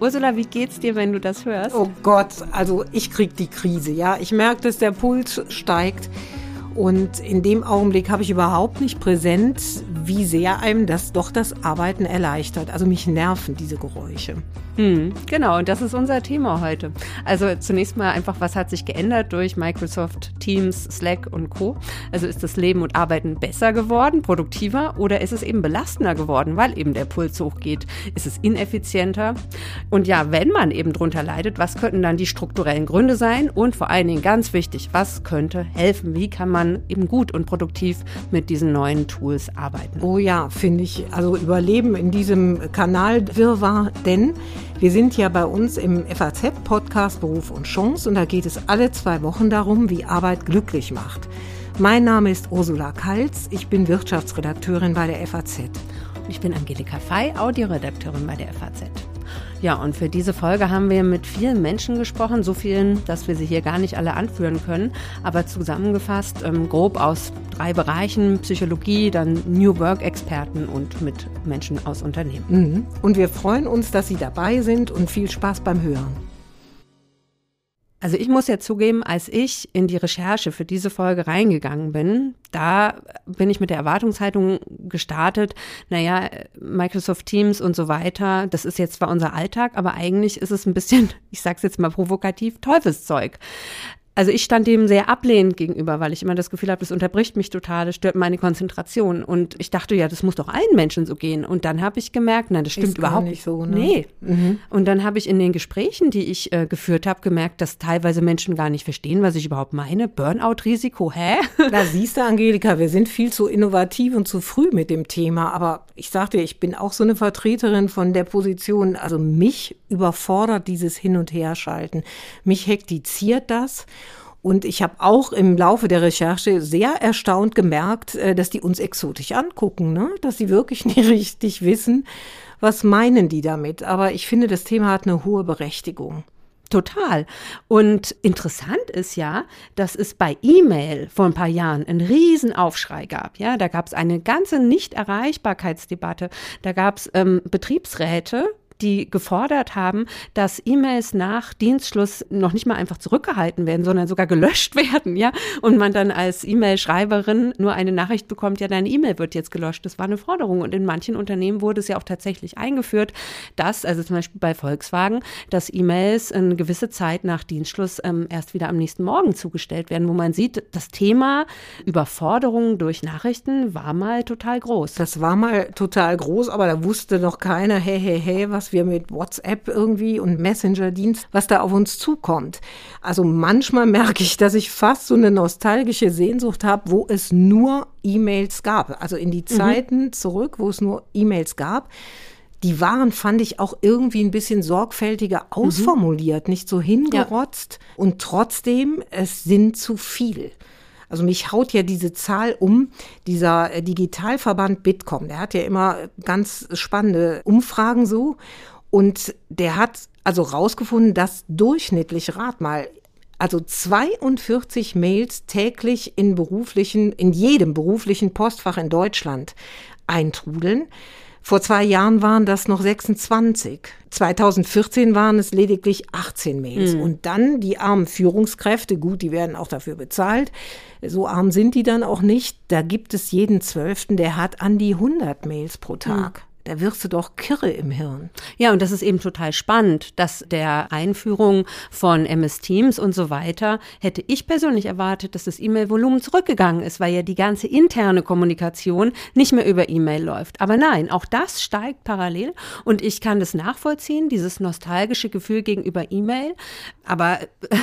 Ursula, wie geht's dir, wenn du das hörst? Oh Gott, also ich krieg die Krise, ja. Ich merke, dass der Puls steigt. Und in dem Augenblick habe ich überhaupt nicht präsent, wie sehr einem das doch das Arbeiten erleichtert. Also mich nerven diese Geräusche. Hm, genau, und das ist unser Thema heute. Also zunächst mal einfach, was hat sich geändert durch Microsoft Teams, Slack und Co. Also ist das Leben und Arbeiten besser geworden, produktiver oder ist es eben belastender geworden, weil eben der Puls hochgeht? Ist es ineffizienter? Und ja, wenn man eben drunter leidet, was könnten dann die strukturellen Gründe sein? Und vor allen Dingen ganz wichtig, was könnte helfen? Wie kann man eben gut und produktiv mit diesen neuen Tools arbeiten? Oh ja, finde ich. Also Überleben in diesem Kanal Wirrwarr, denn wir sind ja bei uns im FAZ-Podcast Beruf und Chance und da geht es alle zwei Wochen darum, wie Arbeit glücklich macht. Mein Name ist Ursula Kalz, ich bin Wirtschaftsredakteurin bei der FAZ. Ich bin Angelika Fey, Audioredakteurin bei der FAZ. Ja, und für diese Folge haben wir mit vielen Menschen gesprochen, so vielen, dass wir sie hier gar nicht alle anführen können, aber zusammengefasst ähm, grob aus drei Bereichen, Psychologie, dann New Work-Experten und mit Menschen aus Unternehmen. Mhm. Und wir freuen uns, dass Sie dabei sind und viel Spaß beim Hören. Also ich muss ja zugeben, als ich in die Recherche für diese Folge reingegangen bin, da bin ich mit der Erwartungshaltung gestartet, naja, Microsoft Teams und so weiter, das ist jetzt zwar unser Alltag, aber eigentlich ist es ein bisschen, ich sag's jetzt mal provokativ, Teufelszeug also ich stand dem sehr ablehnend gegenüber, weil ich immer das Gefühl habe, das unterbricht mich total, das stört meine Konzentration. Und ich dachte, ja, das muss doch allen Menschen so gehen. Und dann habe ich gemerkt, nein, das stimmt Ist überhaupt nicht so. Ne? Nee. Mhm. Und dann habe ich in den Gesprächen, die ich äh, geführt habe, gemerkt, dass teilweise Menschen gar nicht verstehen, was ich überhaupt meine. Burnout-Risiko, hä? Da siehst du, Angelika, wir sind viel zu innovativ und zu früh mit dem Thema. Aber ich sagte, ich bin auch so eine Vertreterin von der Position, also mich überfordert dieses Hin- und Herschalten. Mich hektiziert das. Und ich habe auch im Laufe der Recherche sehr erstaunt gemerkt, äh, dass die uns exotisch angucken, ne? dass sie wirklich nicht richtig wissen, was meinen die damit. Aber ich finde, das Thema hat eine hohe Berechtigung. Total. Und interessant ist ja, dass es bei E-Mail vor ein paar Jahren einen riesen Aufschrei gab. Ja, da gab es eine ganze Nichterreichbarkeitsdebatte. Da gab es ähm, Betriebsräte, die gefordert haben, dass E-Mails nach Dienstschluss noch nicht mal einfach zurückgehalten werden, sondern sogar gelöscht werden, ja, und man dann als E-Mail-Schreiberin nur eine Nachricht bekommt, ja, deine E-Mail wird jetzt gelöscht. Das war eine Forderung und in manchen Unternehmen wurde es ja auch tatsächlich eingeführt, dass, also zum Beispiel bei Volkswagen, dass E-Mails eine gewisse Zeit nach Dienstschluss ähm, erst wieder am nächsten Morgen zugestellt werden, wo man sieht, das Thema Überforderung durch Nachrichten war mal total groß. Das war mal total groß, aber da wusste noch keiner, hey, hey, hey, was was wir mit WhatsApp irgendwie und Messenger-Dienst, was da auf uns zukommt. Also manchmal merke ich, dass ich fast so eine nostalgische Sehnsucht habe, wo es nur E-Mails gab. Also in die mhm. Zeiten mhm. zurück, wo es nur E-Mails gab die waren, fand ich, auch irgendwie ein bisschen sorgfältiger mhm. ausformuliert, mhm. nicht so hingerotzt. Ja. Und trotzdem, es sind zu viel. Also mich haut ja diese Zahl um, dieser äh, Digitalverband Bitkom, der hat ja immer ganz spannende Umfragen so. Und der hat also rausgefunden, dass durchschnittlich, rat mal, also 42 Mails täglich in beruflichen, in jedem beruflichen Postfach in Deutschland eintrudeln. Vor zwei Jahren waren das noch 26. 2014 waren es lediglich 18 Mails. Mhm. Und dann die armen Führungskräfte, gut, die werden auch dafür bezahlt. So arm sind die dann auch nicht. Da gibt es jeden Zwölften, der hat an die 100 Mails pro Tag. Mhm da wirst du doch kirre im Hirn. Ja, und das ist eben total spannend, dass der Einführung von MS Teams und so weiter hätte ich persönlich erwartet, dass das E-Mail-Volumen zurückgegangen ist, weil ja die ganze interne Kommunikation nicht mehr über E-Mail läuft. Aber nein, auch das steigt parallel und ich kann das nachvollziehen, dieses nostalgische Gefühl gegenüber E-Mail. Aber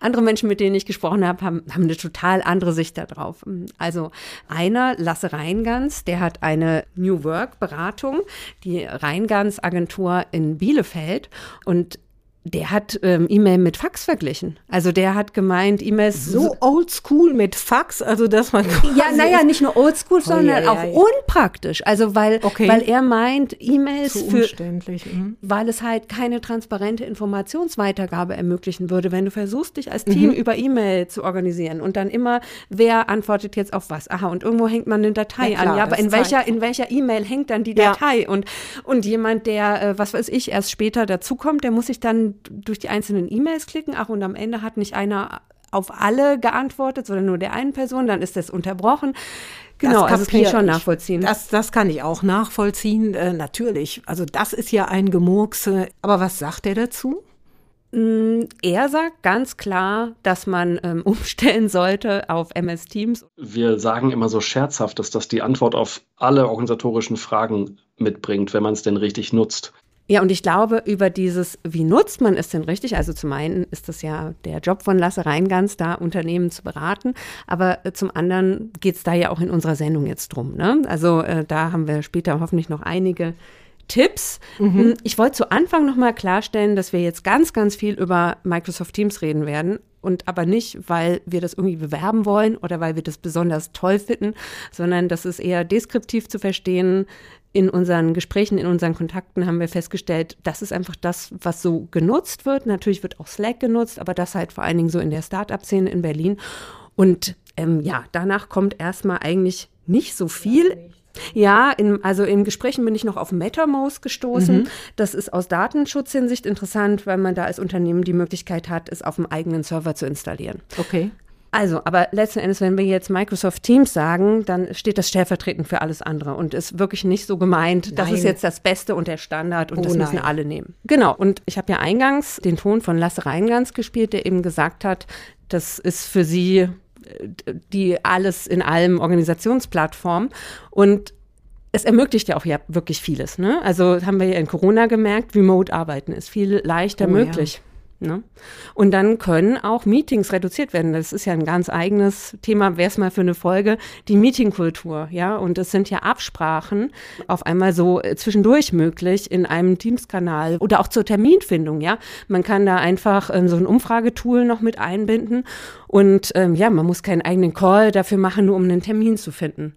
andere Menschen, mit denen ich gesprochen habe, haben, haben eine total andere Sicht darauf. Also einer, Lasse Reingans, der hat eine New Work Beratung die Rheingans Agentur in Bielefeld. Und der hat ähm, E-Mail mit Fax verglichen. Also der hat gemeint, E-Mails so oldschool mit Fax, also dass man ja, naja, nicht nur oldschool, oh, sondern ja, ja, auch ja. unpraktisch. Also weil, okay. weil er meint, E-Mails für, mhm. weil es halt keine transparente Informationsweitergabe ermöglichen würde, wenn du versuchst, dich als Team mhm. über E-Mail zu organisieren und dann immer, wer antwortet jetzt auf was? Aha, und irgendwo hängt man eine Datei klar, an. Ja, aber in welcher, in welcher E-Mail hängt dann die Datei? Und, und jemand, der, äh, was weiß ich, erst später dazukommt, der muss sich dann durch die einzelnen E-Mails klicken, ach, und am Ende hat nicht einer auf alle geantwortet, sondern nur der einen Person, dann ist das unterbrochen. Genau, das, also das kann ich schon nachvollziehen. Das, das kann ich auch nachvollziehen, äh, natürlich. Also das ist ja ein Gemurkse. Aber was sagt er dazu? Mm, er sagt ganz klar, dass man ähm, umstellen sollte auf MS Teams. Wir sagen immer so scherzhaft, dass das die Antwort auf alle organisatorischen Fragen mitbringt, wenn man es denn richtig nutzt. Ja, und ich glaube, über dieses, wie nutzt man es denn richtig? Also zum einen ist das ja der Job von Lasse Reingans, da Unternehmen zu beraten, aber äh, zum anderen geht es da ja auch in unserer Sendung jetzt drum. Ne? Also äh, da haben wir später hoffentlich noch einige Tipps. Mhm. Hm, ich wollte zu Anfang noch mal klarstellen, dass wir jetzt ganz, ganz viel über Microsoft Teams reden werden und aber nicht, weil wir das irgendwie bewerben wollen oder weil wir das besonders toll finden, sondern das ist eher deskriptiv zu verstehen, in unseren Gesprächen, in unseren Kontakten haben wir festgestellt, das ist einfach das, was so genutzt wird. Natürlich wird auch Slack genutzt, aber das halt vor allen Dingen so in der Startup-Szene in Berlin. Und ähm, ja, danach kommt erstmal eigentlich nicht so viel. Ja, in, also in Gesprächen bin ich noch auf MetaMost gestoßen. Mhm. Das ist aus Datenschutzhinsicht interessant, weil man da als Unternehmen die Möglichkeit hat, es auf dem eigenen Server zu installieren. Okay. Also, aber letzten Endes, wenn wir jetzt Microsoft Teams sagen, dann steht das stellvertretend für alles andere und ist wirklich nicht so gemeint, nein. das ist jetzt das Beste und der Standard und oh, das müssen nein. alle nehmen. Genau. Und ich habe ja eingangs den Ton von Lasse Reingans gespielt, der eben gesagt hat, das ist für sie äh, die alles in allem Organisationsplattform und es ermöglicht ja auch ja wirklich vieles. Ne? Also haben wir ja in Corona gemerkt, Remote-Arbeiten ist viel leichter oh, möglich. Ja. Ne? Und dann können auch Meetings reduziert werden. Das ist ja ein ganz eigenes Thema, wäre es mal für eine Folge, die Meetingkultur, ja. Und es sind ja Absprachen auf einmal so äh, zwischendurch möglich in einem Teams-Kanal oder auch zur Terminfindung, ja. Man kann da einfach ähm, so ein Umfragetool noch mit einbinden und ähm, ja, man muss keinen eigenen Call dafür machen, nur um einen Termin zu finden.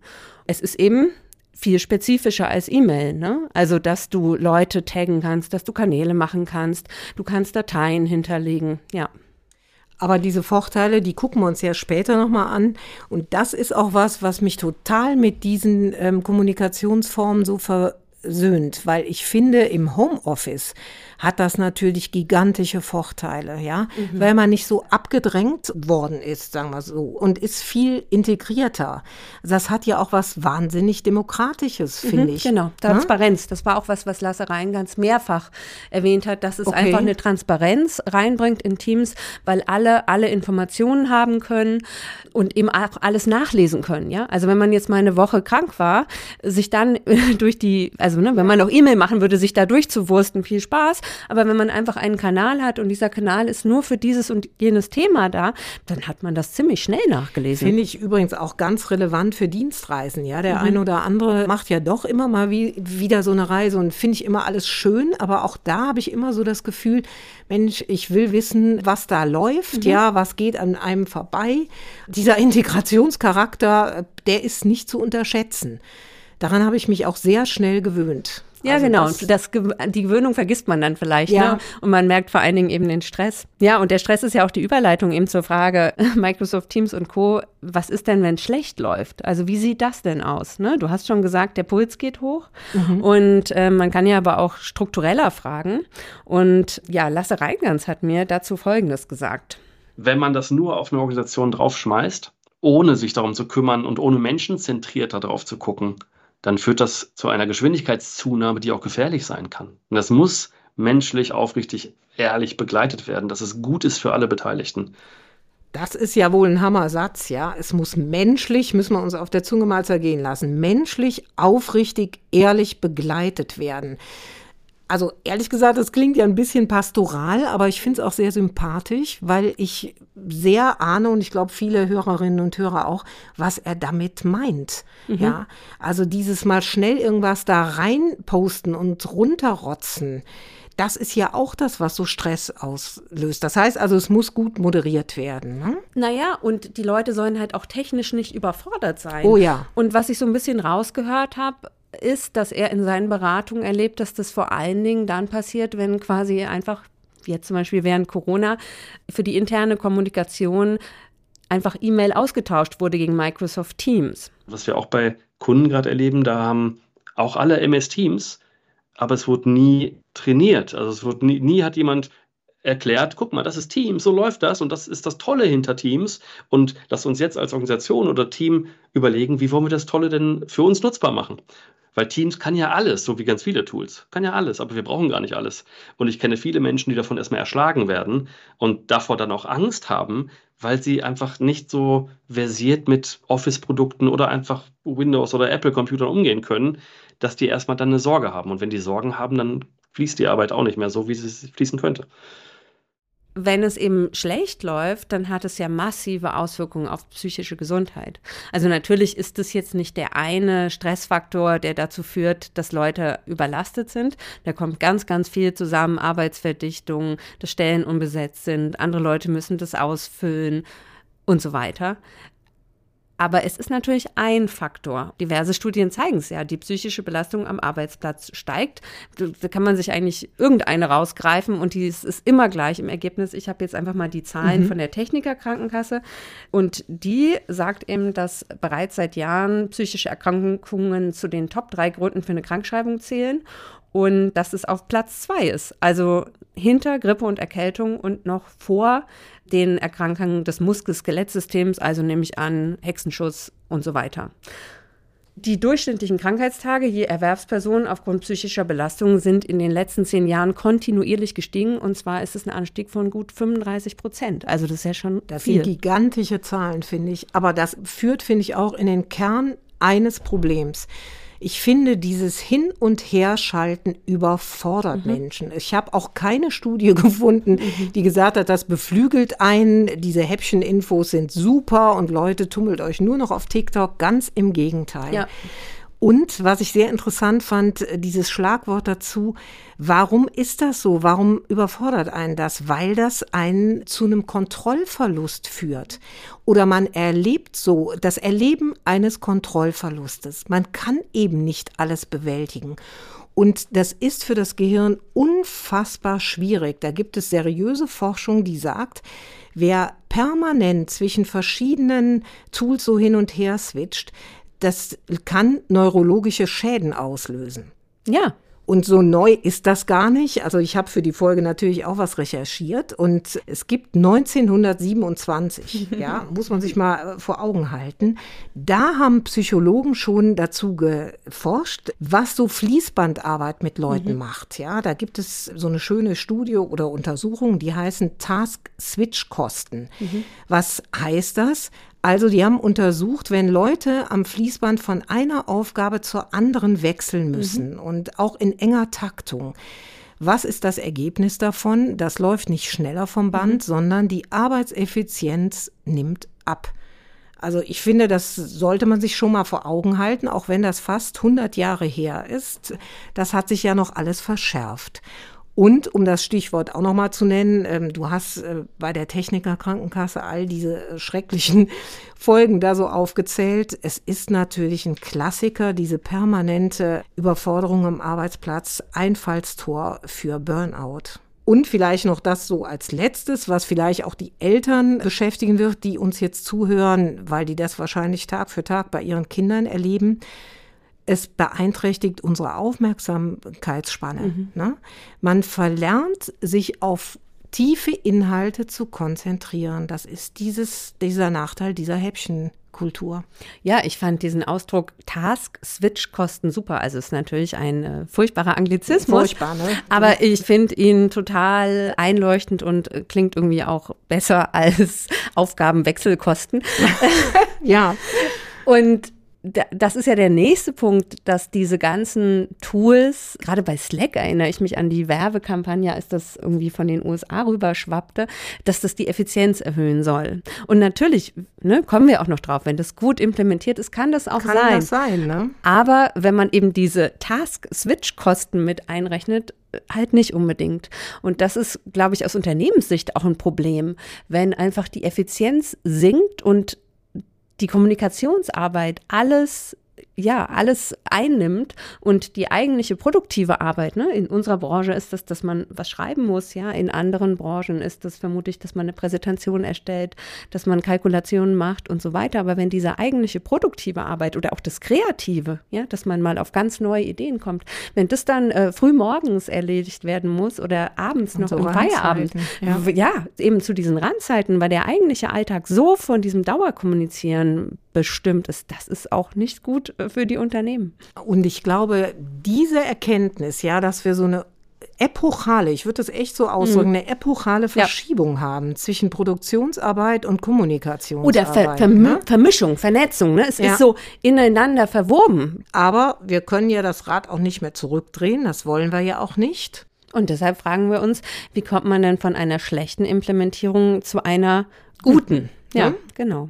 Es ist eben viel spezifischer als E-Mail. Ne? Also, dass du Leute taggen kannst, dass du Kanäle machen kannst, du kannst Dateien hinterlegen, ja. Aber diese Vorteile, die gucken wir uns ja später nochmal an. Und das ist auch was, was mich total mit diesen ähm, Kommunikationsformen so versöhnt, weil ich finde, im Homeoffice hat das natürlich gigantische Vorteile, ja, mhm. weil man nicht so abgedrängt worden ist, sagen wir so, und ist viel integrierter. Das hat ja auch was wahnsinnig Demokratisches, mhm, finde ich. Genau, Transparenz. Ja? Das war auch was, was Lasse Rhein ganz mehrfach erwähnt hat, dass es okay. einfach eine Transparenz reinbringt in Teams, weil alle alle Informationen haben können und eben auch alles nachlesen können, ja. Also wenn man jetzt mal eine Woche krank war, sich dann durch die, also ne, wenn man noch E-Mail machen würde, sich da durchzuwursten, viel Spaß. Aber wenn man einfach einen Kanal hat und dieser Kanal ist nur für dieses und jenes Thema da, dann hat man das ziemlich schnell nachgelesen. Finde ich übrigens auch ganz relevant für Dienstreisen. Ja, der mhm. eine oder andere macht ja doch immer mal wie, wieder so eine Reise und finde ich immer alles schön. Aber auch da habe ich immer so das Gefühl, Mensch, ich will wissen, was da läuft. Mhm. Ja, was geht an einem vorbei. Dieser Integrationscharakter, der ist nicht zu unterschätzen. Daran habe ich mich auch sehr schnell gewöhnt. Ja, also genau. Das, das, die Gewöhnung vergisst man dann vielleicht. Ja. Ne? Und man merkt vor allen Dingen eben den Stress. Ja, und der Stress ist ja auch die Überleitung eben zur Frage Microsoft Teams und Co. Was ist denn, wenn es schlecht läuft? Also wie sieht das denn aus? Ne? Du hast schon gesagt, der Puls geht hoch. Mhm. Und äh, man kann ja aber auch struktureller fragen. Und ja, Lasse Reingans hat mir dazu Folgendes gesagt. Wenn man das nur auf eine Organisation draufschmeißt, ohne sich darum zu kümmern und ohne menschenzentrierter drauf zu gucken, dann führt das zu einer Geschwindigkeitszunahme, die auch gefährlich sein kann. Und das muss menschlich, aufrichtig, ehrlich begleitet werden, dass es gut ist für alle Beteiligten. Das ist ja wohl ein Hammersatz, ja. Es muss menschlich, müssen wir uns auf der Zunge mal zergehen lassen, menschlich, aufrichtig, ehrlich begleitet werden also ehrlich gesagt, das klingt ja ein bisschen pastoral, aber ich finde es auch sehr sympathisch, weil ich sehr ahne und ich glaube viele Hörerinnen und Hörer auch, was er damit meint. Mhm. Ja, also dieses mal schnell irgendwas da rein posten und runterrotzen das ist ja auch das, was so Stress auslöst. Das heißt also, es muss gut moderiert werden. Ne? Naja, und die Leute sollen halt auch technisch nicht überfordert sein. Oh ja. Und was ich so ein bisschen rausgehört habe, ist, dass er in seinen Beratungen erlebt, dass das vor allen Dingen dann passiert, wenn quasi einfach, jetzt zum Beispiel während Corona, für die interne Kommunikation einfach E-Mail ausgetauscht wurde gegen Microsoft Teams. Was wir auch bei Kunden gerade erleben, da haben auch alle MS Teams, aber es wurde nie trainiert. Also es wurde nie, nie hat jemand erklärt, guck mal, das ist Teams, so läuft das und das ist das Tolle hinter Teams und lass uns jetzt als Organisation oder Team überlegen, wie wollen wir das Tolle denn für uns nutzbar machen. Weil Teams kann ja alles, so wie ganz viele Tools. Kann ja alles, aber wir brauchen gar nicht alles. Und ich kenne viele Menschen, die davon erstmal erschlagen werden und davor dann auch Angst haben, weil sie einfach nicht so versiert mit Office-Produkten oder einfach Windows- oder Apple-Computern umgehen können, dass die erstmal dann eine Sorge haben. Und wenn die Sorgen haben, dann fließt die Arbeit auch nicht mehr so, wie sie fließen könnte wenn es eben schlecht läuft, dann hat es ja massive Auswirkungen auf psychische Gesundheit. Also natürlich ist es jetzt nicht der eine Stressfaktor, der dazu führt, dass Leute überlastet sind. Da kommt ganz, ganz viel zusammen, Arbeitsverdichtung, dass Stellen unbesetzt sind, andere Leute müssen das ausfüllen und so weiter. Aber es ist natürlich ein Faktor. Diverse Studien zeigen es ja. Die psychische Belastung am Arbeitsplatz steigt. Da kann man sich eigentlich irgendeine rausgreifen und die ist immer gleich im Ergebnis. Ich habe jetzt einfach mal die Zahlen mhm. von der Technikerkrankenkasse und die sagt eben, dass bereits seit Jahren psychische Erkrankungen zu den Top drei Gründen für eine Krankschreibung zählen und dass es auf Platz zwei ist. Also hinter Grippe und Erkältung und noch vor den Erkrankungen des Muskel-Skelettsystems, also nehme ich an Hexenschuss und so weiter. Die durchschnittlichen Krankheitstage je Erwerbsperson aufgrund psychischer Belastung sind in den letzten zehn Jahren kontinuierlich gestiegen. Und zwar ist es ein Anstieg von gut 35 Prozent. Also das ist ja schon das viel. sind gigantische Zahlen, finde ich. Aber das führt, finde ich, auch in den Kern eines Problems. Ich finde, dieses Hin- und Herschalten überfordert mhm. Menschen. Ich habe auch keine Studie gefunden, mhm. die gesagt hat, das beflügelt einen, diese Häppchen-Infos sind super und Leute, tummelt euch nur noch auf TikTok. Ganz im Gegenteil. Ja. Und was ich sehr interessant fand, äh, dieses Schlagwort dazu, warum ist das so? Warum überfordert einen das? Weil das einen zu einem Kontrollverlust führt. Oder man erlebt so das Erleben eines Kontrollverlustes. Man kann eben nicht alles bewältigen. Und das ist für das Gehirn unfassbar schwierig. Da gibt es seriöse Forschung, die sagt, wer permanent zwischen verschiedenen Tools so hin und her switcht, das kann neurologische Schäden auslösen. Ja. Und so neu ist das gar nicht. Also ich habe für die Folge natürlich auch was recherchiert und es gibt 1927, ja, muss man sich mal äh, vor Augen halten. Da haben Psychologen schon dazu geforscht, was so Fließbandarbeit mit Leuten mhm. macht. Ja, da gibt es so eine schöne Studie oder Untersuchung, die heißen Task-Switch-Kosten. Mhm. Was heißt das? Also die haben untersucht, wenn Leute am Fließband von einer Aufgabe zur anderen wechseln müssen mhm. und auch in enger Taktung. Was ist das Ergebnis davon? Das läuft nicht schneller vom Band, mhm. sondern die Arbeitseffizienz nimmt ab. Also ich finde, das sollte man sich schon mal vor Augen halten, auch wenn das fast 100 Jahre her ist. Das hat sich ja noch alles verschärft. Und um das Stichwort auch nochmal zu nennen, ähm, du hast äh, bei der Techniker Krankenkasse all diese äh, schrecklichen Folgen da so aufgezählt. Es ist natürlich ein Klassiker, diese permanente Überforderung am Arbeitsplatz, Einfallstor für Burnout. Und vielleicht noch das so als letztes, was vielleicht auch die Eltern beschäftigen wird, die uns jetzt zuhören, weil die das wahrscheinlich Tag für Tag bei ihren Kindern erleben es beeinträchtigt unsere Aufmerksamkeitsspanne. Mhm. Ne? Man verlernt, sich auf tiefe Inhalte zu konzentrieren. Das ist dieses, dieser Nachteil dieser Häppchenkultur. Ja, ich fand diesen Ausdruck Task-Switch-Kosten super. Also es ist natürlich ein äh, furchtbarer Anglizismus. Furchtbar, ne? Aber ich finde ihn total einleuchtend und äh, klingt irgendwie auch besser als Aufgabenwechselkosten. ja. Und das ist ja der nächste Punkt, dass diese ganzen Tools, gerade bei Slack erinnere ich mich an die Werbekampagne, als das irgendwie von den USA rüber schwappte, dass das die Effizienz erhöhen soll. Und natürlich ne, kommen wir auch noch drauf, wenn das gut implementiert ist, kann das auch kann sein. Kann das sein, ne? Aber wenn man eben diese Task-Switch-Kosten mit einrechnet, halt nicht unbedingt. Und das ist, glaube ich, aus Unternehmenssicht auch ein Problem, wenn einfach die Effizienz sinkt und die Kommunikationsarbeit alles ja, alles einnimmt und die eigentliche produktive Arbeit, ne, in unserer Branche ist das, dass man was schreiben muss, ja, in anderen Branchen ist das vermutlich, dass man eine Präsentation erstellt, dass man Kalkulationen macht und so weiter, aber wenn diese eigentliche produktive Arbeit oder auch das Kreative, ja, dass man mal auf ganz neue Ideen kommt, wenn das dann äh, früh morgens erledigt werden muss oder abends noch so im Feierabend, ja. ja, eben zu diesen Randzeiten, weil der eigentliche Alltag so von diesem Dauerkommunizieren bestimmt ist, das ist auch nicht gut äh, für die Unternehmen. Und ich glaube, diese Erkenntnis, ja, dass wir so eine epochale, ich würde das echt so ausdrücken, mhm. eine epochale Verschiebung ja. haben zwischen Produktionsarbeit und Kommunikationsarbeit. Oder Ver Verm ne? Vermischung, Vernetzung. Ne? Es ja. ist so ineinander verwoben. Aber wir können ja das Rad auch nicht mehr zurückdrehen, das wollen wir ja auch nicht. Und deshalb fragen wir uns, wie kommt man denn von einer schlechten Implementierung zu einer guten? Ja, mhm. genau.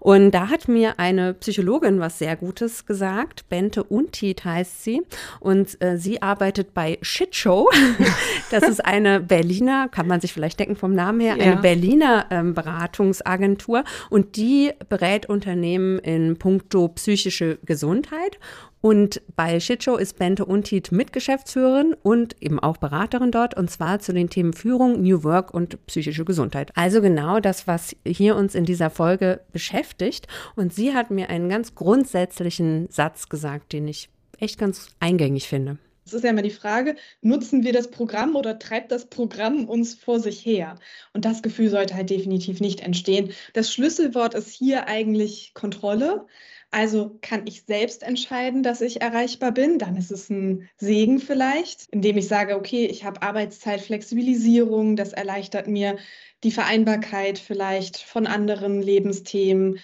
Und da hat mir eine Psychologin was sehr Gutes gesagt. Bente Untit heißt sie. Und äh, sie arbeitet bei Shitshow. das ist eine Berliner, kann man sich vielleicht denken vom Namen her, eine Berliner ähm, Beratungsagentur. Und die berät Unternehmen in puncto psychische Gesundheit. Und bei Shitshow ist Bente Untit Mitgeschäftsführerin und eben auch Beraterin dort, und zwar zu den Themen Führung, New Work und psychische Gesundheit. Also genau das, was hier uns in dieser Folge beschäftigt. Und sie hat mir einen ganz grundsätzlichen Satz gesagt, den ich echt ganz eingängig finde. Es ist ja immer die Frage, nutzen wir das Programm oder treibt das Programm uns vor sich her? Und das Gefühl sollte halt definitiv nicht entstehen. Das Schlüsselwort ist hier eigentlich Kontrolle. Also kann ich selbst entscheiden, dass ich erreichbar bin. Dann ist es ein Segen vielleicht, indem ich sage, okay, ich habe Arbeitszeitflexibilisierung, das erleichtert mir die Vereinbarkeit vielleicht von anderen Lebensthemen.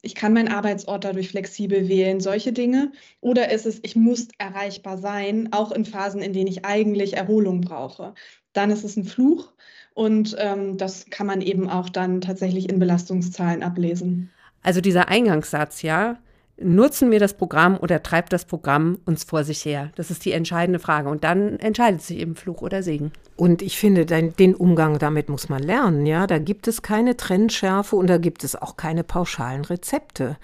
Ich kann meinen Arbeitsort dadurch flexibel wählen, solche Dinge. Oder ist es, ich muss erreichbar sein, auch in Phasen, in denen ich eigentlich Erholung brauche. Dann ist es ein Fluch und ähm, das kann man eben auch dann tatsächlich in Belastungszahlen ablesen. Also dieser Eingangssatz, ja, nutzen wir das Programm oder treibt das Programm uns vor sich her? Das ist die entscheidende Frage. Und dann entscheidet sich eben Fluch oder Segen. Und ich finde, den Umgang damit muss man lernen, ja. Da gibt es keine Trennschärfe und da gibt es auch keine pauschalen Rezepte.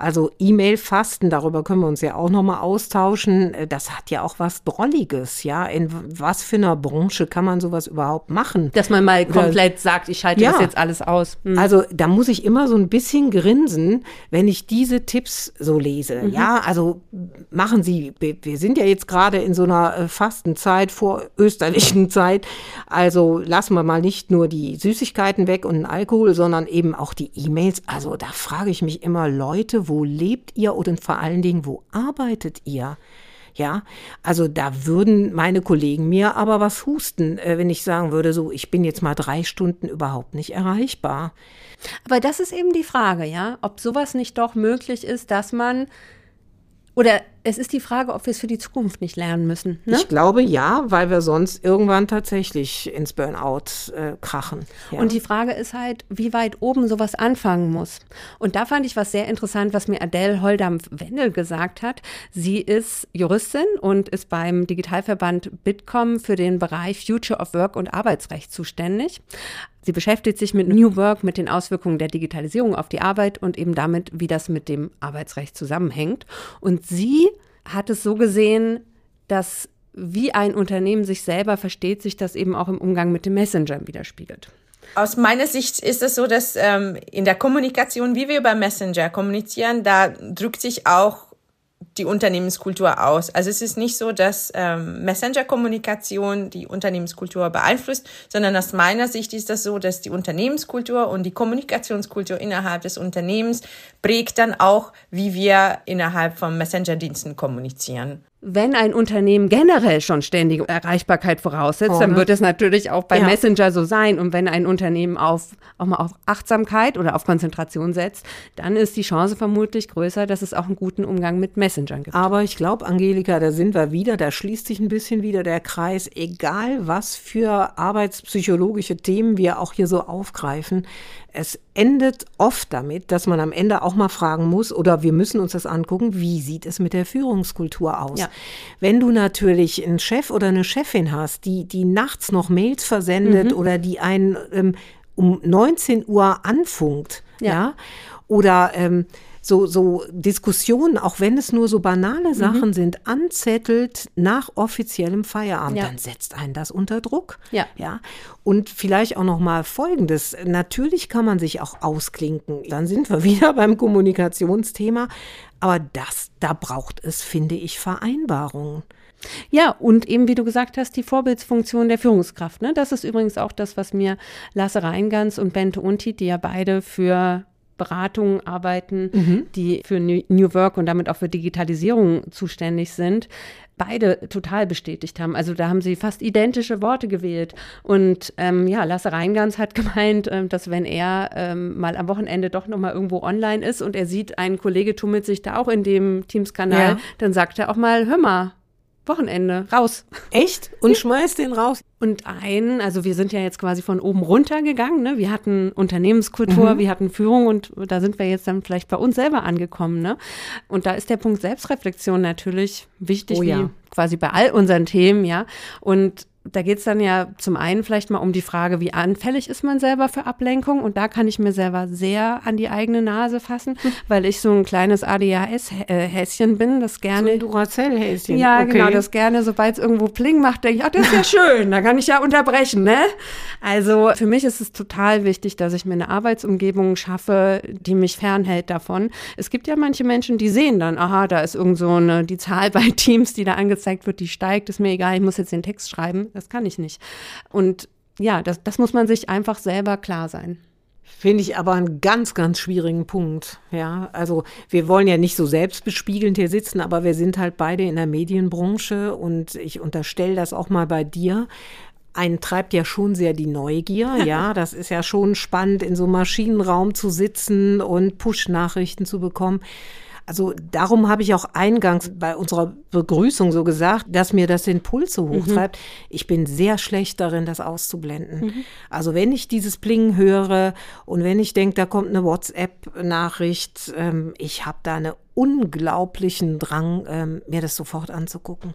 Also E-Mail-Fasten, darüber können wir uns ja auch nochmal austauschen. Äh, das hat ja auch was Drolliges, ja. In was für einer Branche kann man sowas überhaupt machen? Dass man mal komplett Oder, sagt, ich schalte ja, das jetzt alles aus. Hm. Also da muss ich immer so ein bisschen grinsen, wenn ich diese Tipps so lese. Mhm. Ja, also machen Sie, wir sind ja jetzt gerade in so einer äh, Fastenzeit vor österlichen Zeit. Also lassen wir mal nicht nur die Süßigkeiten weg und den Alkohol, sondern eben auch die E-Mails. Also da frage ich mich immer, Leute, wo lebt ihr und vor allen Dingen, wo arbeitet ihr? Ja, also da würden meine Kollegen mir aber was husten, äh, wenn ich sagen würde, so, ich bin jetzt mal drei Stunden überhaupt nicht erreichbar. Aber das ist eben die Frage, ja, ob sowas nicht doch möglich ist, dass man oder es ist die Frage, ob wir es für die Zukunft nicht lernen müssen. Ne? Ich glaube ja, weil wir sonst irgendwann tatsächlich ins Burnout äh, krachen. Ja. Und die Frage ist halt, wie weit oben sowas anfangen muss. Und da fand ich was sehr interessant, was mir Adele Holdampf-Wendel gesagt hat. Sie ist Juristin und ist beim Digitalverband Bitkom für den Bereich Future of Work und Arbeitsrecht zuständig. Sie beschäftigt sich mit New Work, mit den Auswirkungen der Digitalisierung auf die Arbeit und eben damit, wie das mit dem Arbeitsrecht zusammenhängt. Und sie hat es so gesehen, dass wie ein Unternehmen sich selber versteht, sich das eben auch im Umgang mit dem Messenger widerspiegelt. Aus meiner Sicht ist es so, dass ähm, in der Kommunikation, wie wir über Messenger kommunizieren, da drückt sich auch die Unternehmenskultur aus. Also es ist nicht so, dass ähm, Messenger-Kommunikation die Unternehmenskultur beeinflusst, sondern aus meiner Sicht ist das so, dass die Unternehmenskultur und die Kommunikationskultur innerhalb des Unternehmens prägt dann auch, wie wir innerhalb von Messenger-Diensten kommunizieren wenn ein Unternehmen generell schon ständige Erreichbarkeit voraussetzt, oh, dann wird es natürlich auch bei ja. Messenger so sein. Und wenn ein Unternehmen auf, auch mal auf Achtsamkeit oder auf Konzentration setzt, dann ist die Chance vermutlich größer, dass es auch einen guten Umgang mit Messengern gibt. Aber ich glaube, Angelika, da sind wir wieder, da schließt sich ein bisschen wieder der Kreis. Egal, was für arbeitspsychologische Themen wir auch hier so aufgreifen, Es endet oft damit, dass man am Ende auch mal fragen muss, oder wir müssen uns das angucken, wie sieht es mit der Führungskultur aus? Ja. Wenn du natürlich einen Chef oder eine Chefin hast, die, die nachts noch Mails versendet mhm. oder die einen ähm, um 19 Uhr anfunkt, ja, ja oder ähm, so, so Diskussionen, auch wenn es nur so banale Sachen mhm. sind, anzettelt nach offiziellem Feierabend, ja. dann setzt einen das unter Druck. Ja. ja. Und vielleicht auch noch mal Folgendes. Natürlich kann man sich auch ausklinken. Dann sind wir wieder beim Kommunikationsthema. Aber das, da braucht es, finde ich, Vereinbarungen. Ja, und eben, wie du gesagt hast, die Vorbildsfunktion der Führungskraft. Ne? Das ist übrigens auch das, was mir Lasse Reingans und Bente Untit, die ja beide für Beratungen arbeiten, mhm. die für New Work und damit auch für Digitalisierung zuständig sind, beide total bestätigt haben. Also da haben sie fast identische Worte gewählt. Und ähm, ja, Lasse Reingans hat gemeint, ähm, dass wenn er ähm, mal am Wochenende doch noch mal irgendwo online ist und er sieht, ein Kollege tummelt sich da auch in dem Teams-Kanal, ja. dann sagt er auch mal, hör mal, Wochenende, raus. Echt? Und schmeißt den raus? Und ein, also wir sind ja jetzt quasi von oben runter gegangen, ne? Wir hatten Unternehmenskultur, mhm. wir hatten Führung und da sind wir jetzt dann vielleicht bei uns selber angekommen, ne? Und da ist der Punkt Selbstreflexion natürlich wichtig, oh, ja. wie quasi bei all unseren Themen, ja. Und da geht es dann ja zum einen vielleicht mal um die Frage, wie anfällig ist man selber für Ablenkung? Und da kann ich mir selber sehr an die eigene Nase fassen, hm. weil ich so ein kleines ADHS-Häschen bin, das gerne. So ein Duracell-Häschen. Ja, okay. genau, das gerne, sobald es irgendwo Pling macht, denke ich, ach, das ist ja schön, da kann ich ja unterbrechen, ne? Also für mich ist es total wichtig, dass ich mir eine Arbeitsumgebung schaffe, die mich fernhält davon. Es gibt ja manche Menschen, die sehen dann, aha, da ist irgend so eine, die Zahl bei Teams, die da angezeigt wird, die steigt, ist mir egal, ich muss jetzt den Text schreiben das kann ich nicht. Und ja, das, das muss man sich einfach selber klar sein. Finde ich aber einen ganz, ganz schwierigen Punkt. Ja, also wir wollen ja nicht so selbstbespiegelnd hier sitzen, aber wir sind halt beide in der Medienbranche und ich unterstelle das auch mal bei dir. Einen treibt ja schon sehr die Neugier, ja. Das ist ja schon spannend, in so einem Maschinenraum zu sitzen und Push-Nachrichten zu bekommen. Also darum habe ich auch eingangs bei unserer Begrüßung so gesagt, dass mir das den Puls so hochtreibt. Mhm. Ich bin sehr schlecht darin, das auszublenden. Mhm. Also wenn ich dieses Plingen höre und wenn ich denke, da kommt eine WhatsApp-Nachricht, ähm, ich habe da einen unglaublichen Drang, ähm, mir das sofort anzugucken.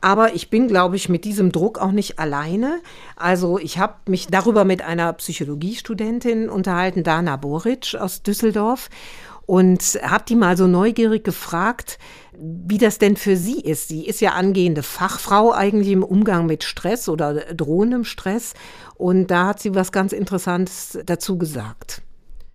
Aber ich bin, glaube ich, mit diesem Druck auch nicht alleine. Also ich habe mich darüber mit einer Psychologiestudentin unterhalten, Dana Boric aus Düsseldorf und habe die mal so neugierig gefragt, wie das denn für sie ist. Sie ist ja angehende Fachfrau eigentlich im Umgang mit Stress oder drohendem Stress und da hat sie was ganz Interessantes dazu gesagt.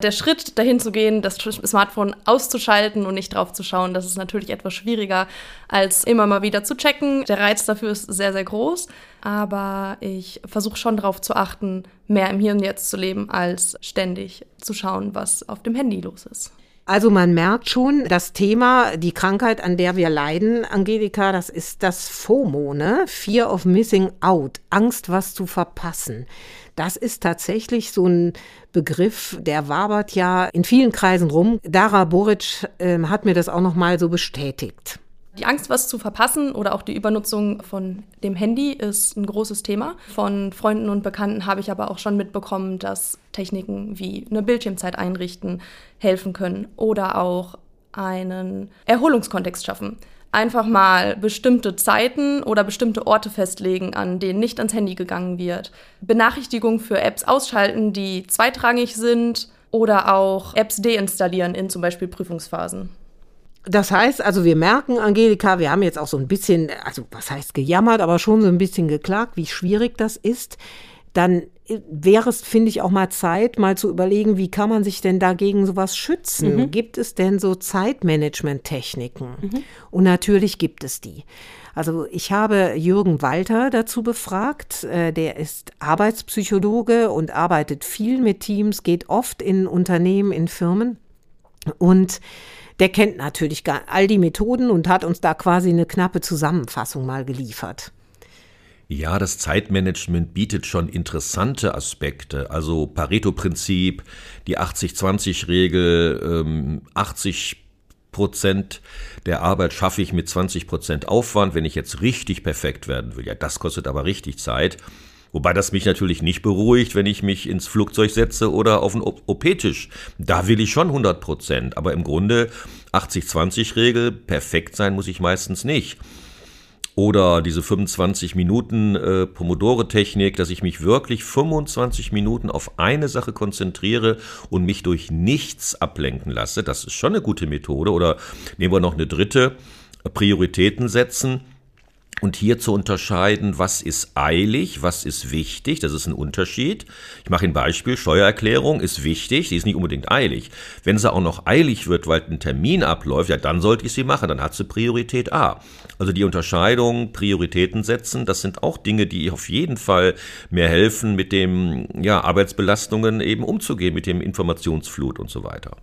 Der Schritt dahin zu gehen, das Smartphone auszuschalten und nicht drauf zu schauen, das ist natürlich etwas schwieriger, als immer mal wieder zu checken. Der Reiz dafür ist sehr, sehr groß. Aber ich versuche schon darauf zu achten, mehr im Hier und Jetzt zu leben, als ständig zu schauen, was auf dem Handy los ist. Also man merkt schon, das Thema, die Krankheit, an der wir leiden, Angelika, das ist das FOMO, ne? Fear of Missing Out, Angst, was zu verpassen. Das ist tatsächlich so ein Begriff, der wabert ja in vielen Kreisen rum. Dara Boric äh, hat mir das auch noch mal so bestätigt. Die Angst, was zu verpassen oder auch die Übernutzung von dem Handy ist ein großes Thema. Von Freunden und Bekannten habe ich aber auch schon mitbekommen, dass Techniken wie eine Bildschirmzeit einrichten helfen können oder auch einen Erholungskontext schaffen. Einfach mal bestimmte Zeiten oder bestimmte Orte festlegen, an denen nicht ans Handy gegangen wird. Benachrichtigungen für Apps ausschalten, die zweitrangig sind oder auch Apps deinstallieren in zum Beispiel Prüfungsphasen. Das heißt, also wir merken, Angelika, wir haben jetzt auch so ein bisschen, also was heißt gejammert, aber schon so ein bisschen geklagt, wie schwierig das ist. Dann wäre es, finde ich, auch mal Zeit, mal zu überlegen, wie kann man sich denn dagegen sowas schützen? Mhm. Gibt es denn so Zeitmanagement-Techniken? Mhm. Und natürlich gibt es die. Also ich habe Jürgen Walter dazu befragt. Äh, der ist Arbeitspsychologe und arbeitet viel mit Teams, geht oft in Unternehmen, in Firmen. Und der kennt natürlich all die Methoden und hat uns da quasi eine knappe Zusammenfassung mal geliefert. Ja, das Zeitmanagement bietet schon interessante Aspekte. Also Pareto-Prinzip, die 80-20-Regel, ähm, 80 Prozent der Arbeit schaffe ich mit 20 Prozent Aufwand, wenn ich jetzt richtig perfekt werden will. Ja, das kostet aber richtig Zeit. Wobei das mich natürlich nicht beruhigt, wenn ich mich ins Flugzeug setze oder auf den OP-Tisch. Da will ich schon 100 Prozent. Aber im Grunde 80-20-Regel, perfekt sein muss ich meistens nicht. Oder diese 25 Minuten äh, Pomodore-Technik, dass ich mich wirklich 25 Minuten auf eine Sache konzentriere und mich durch nichts ablenken lasse. Das ist schon eine gute Methode. Oder nehmen wir noch eine dritte, Prioritäten setzen. Und hier zu unterscheiden, was ist eilig, was ist wichtig, das ist ein Unterschied. Ich mache ein Beispiel, Steuererklärung ist wichtig, sie ist nicht unbedingt eilig. Wenn sie auch noch eilig wird, weil ein Termin abläuft, ja, dann sollte ich sie machen, dann hat sie Priorität A. Also die Unterscheidung, Prioritäten setzen, das sind auch Dinge, die auf jeden Fall mir helfen, mit dem, ja, Arbeitsbelastungen eben umzugehen, mit dem Informationsflut und so weiter.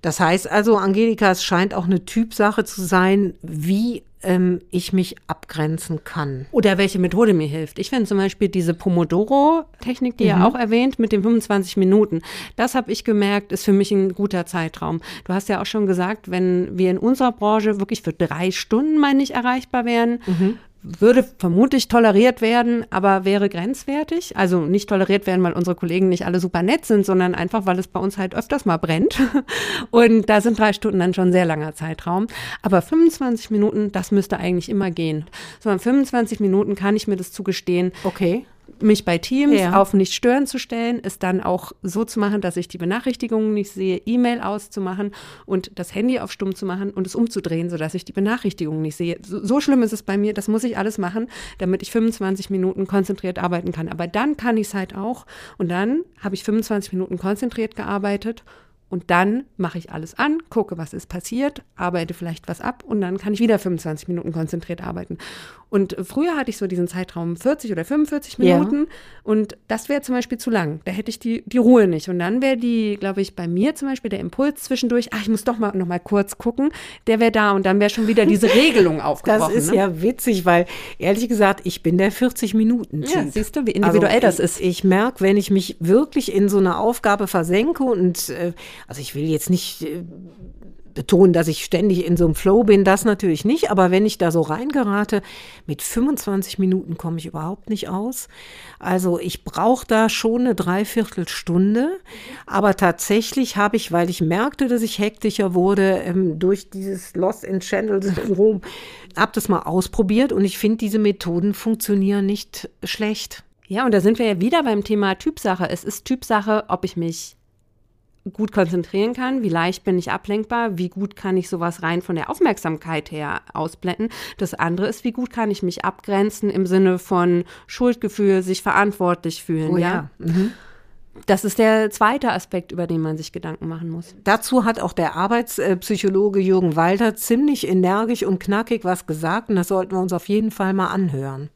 Das heißt also, Angelika, es scheint auch eine Typsache zu sein, wie ähm, ich mich abgrenzen kann. Oder welche Methode mir hilft. Ich finde zum Beispiel diese Pomodoro-Technik, die mhm. ihr auch erwähnt, mit den 25 Minuten. Das habe ich gemerkt, ist für mich ein guter Zeitraum. Du hast ja auch schon gesagt, wenn wir in unserer Branche wirklich für drei Stunden mal nicht erreichbar wären, mhm würde vermutlich toleriert werden, aber wäre grenzwertig. Also nicht toleriert werden, weil unsere Kollegen nicht alle super nett sind, sondern einfach, weil es bei uns halt öfters mal brennt. Und da sind drei Stunden dann schon sehr langer Zeitraum. Aber 25 Minuten, das müsste eigentlich immer gehen. So, in 25 Minuten kann ich mir das zugestehen. Okay mich bei Teams ja. auf nicht stören zu stellen, es dann auch so zu machen, dass ich die Benachrichtigungen nicht sehe, E-Mail auszumachen und das Handy auf stumm zu machen und es umzudrehen, sodass ich die Benachrichtigungen nicht sehe. So, so schlimm ist es bei mir, das muss ich alles machen, damit ich 25 Minuten konzentriert arbeiten kann. Aber dann kann ich es halt auch und dann habe ich 25 Minuten konzentriert gearbeitet und dann mache ich alles an, gucke, was ist passiert, arbeite vielleicht was ab und dann kann ich wieder 25 Minuten konzentriert arbeiten. Und früher hatte ich so diesen Zeitraum 40 oder 45 Minuten ja. und das wäre zum Beispiel zu lang. Da hätte ich die, die Ruhe nicht. Und dann wäre die, glaube ich, bei mir zum Beispiel der Impuls zwischendurch, ach, ich muss doch mal noch mal kurz gucken, der wäre da und dann wäre schon wieder diese Regelung aufgebrochen. Das ist ne? ja witzig, weil ehrlich gesagt, ich bin der 40 Minuten Typ. Ja, siehst du, wie individuell also, das ist. Ich merke, wenn ich mich wirklich in so eine Aufgabe versenke und äh, also ich will jetzt nicht äh, betonen, dass ich ständig in so einem Flow bin, das natürlich nicht, aber wenn ich da so reingerate, mit 25 Minuten komme ich überhaupt nicht aus. Also ich brauche da schon eine Dreiviertelstunde, aber tatsächlich habe ich, weil ich merkte, dass ich hektischer wurde, ähm, durch dieses Lost in Channel Syndrom, habe das mal ausprobiert und ich finde, diese Methoden funktionieren nicht schlecht. Ja, und da sind wir ja wieder beim Thema Typsache. Es ist Typsache, ob ich mich gut konzentrieren kann, wie leicht bin ich ablenkbar, wie gut kann ich sowas rein von der Aufmerksamkeit her ausblenden. Das andere ist, wie gut kann ich mich abgrenzen im Sinne von Schuldgefühl, sich verantwortlich fühlen. Oh ja. ja? Mhm. Das ist der zweite Aspekt, über den man sich Gedanken machen muss. Dazu hat auch der Arbeitspsychologe Jürgen Walter ziemlich energisch und knackig was gesagt und das sollten wir uns auf jeden Fall mal anhören.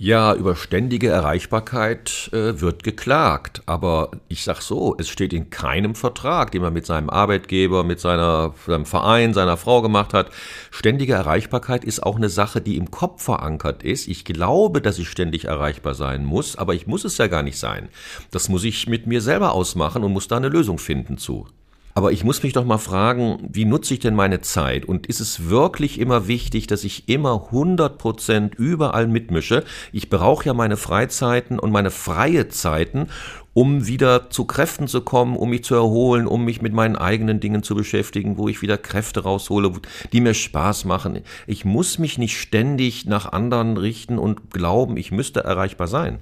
Ja, über ständige Erreichbarkeit äh, wird geklagt. Aber ich sag so, es steht in keinem Vertrag, den man mit seinem Arbeitgeber, mit seiner, seinem Verein, seiner Frau gemacht hat. Ständige Erreichbarkeit ist auch eine Sache, die im Kopf verankert ist. Ich glaube, dass ich ständig erreichbar sein muss, aber ich muss es ja gar nicht sein. Das muss ich mit mir selber ausmachen und muss da eine Lösung finden zu. Aber ich muss mich doch mal fragen, wie nutze ich denn meine Zeit? Und ist es wirklich immer wichtig, dass ich immer 100 Prozent überall mitmische? Ich brauche ja meine Freizeiten und meine freie Zeiten, um wieder zu Kräften zu kommen, um mich zu erholen, um mich mit meinen eigenen Dingen zu beschäftigen, wo ich wieder Kräfte raushole, die mir Spaß machen. Ich muss mich nicht ständig nach anderen richten und glauben, ich müsste erreichbar sein.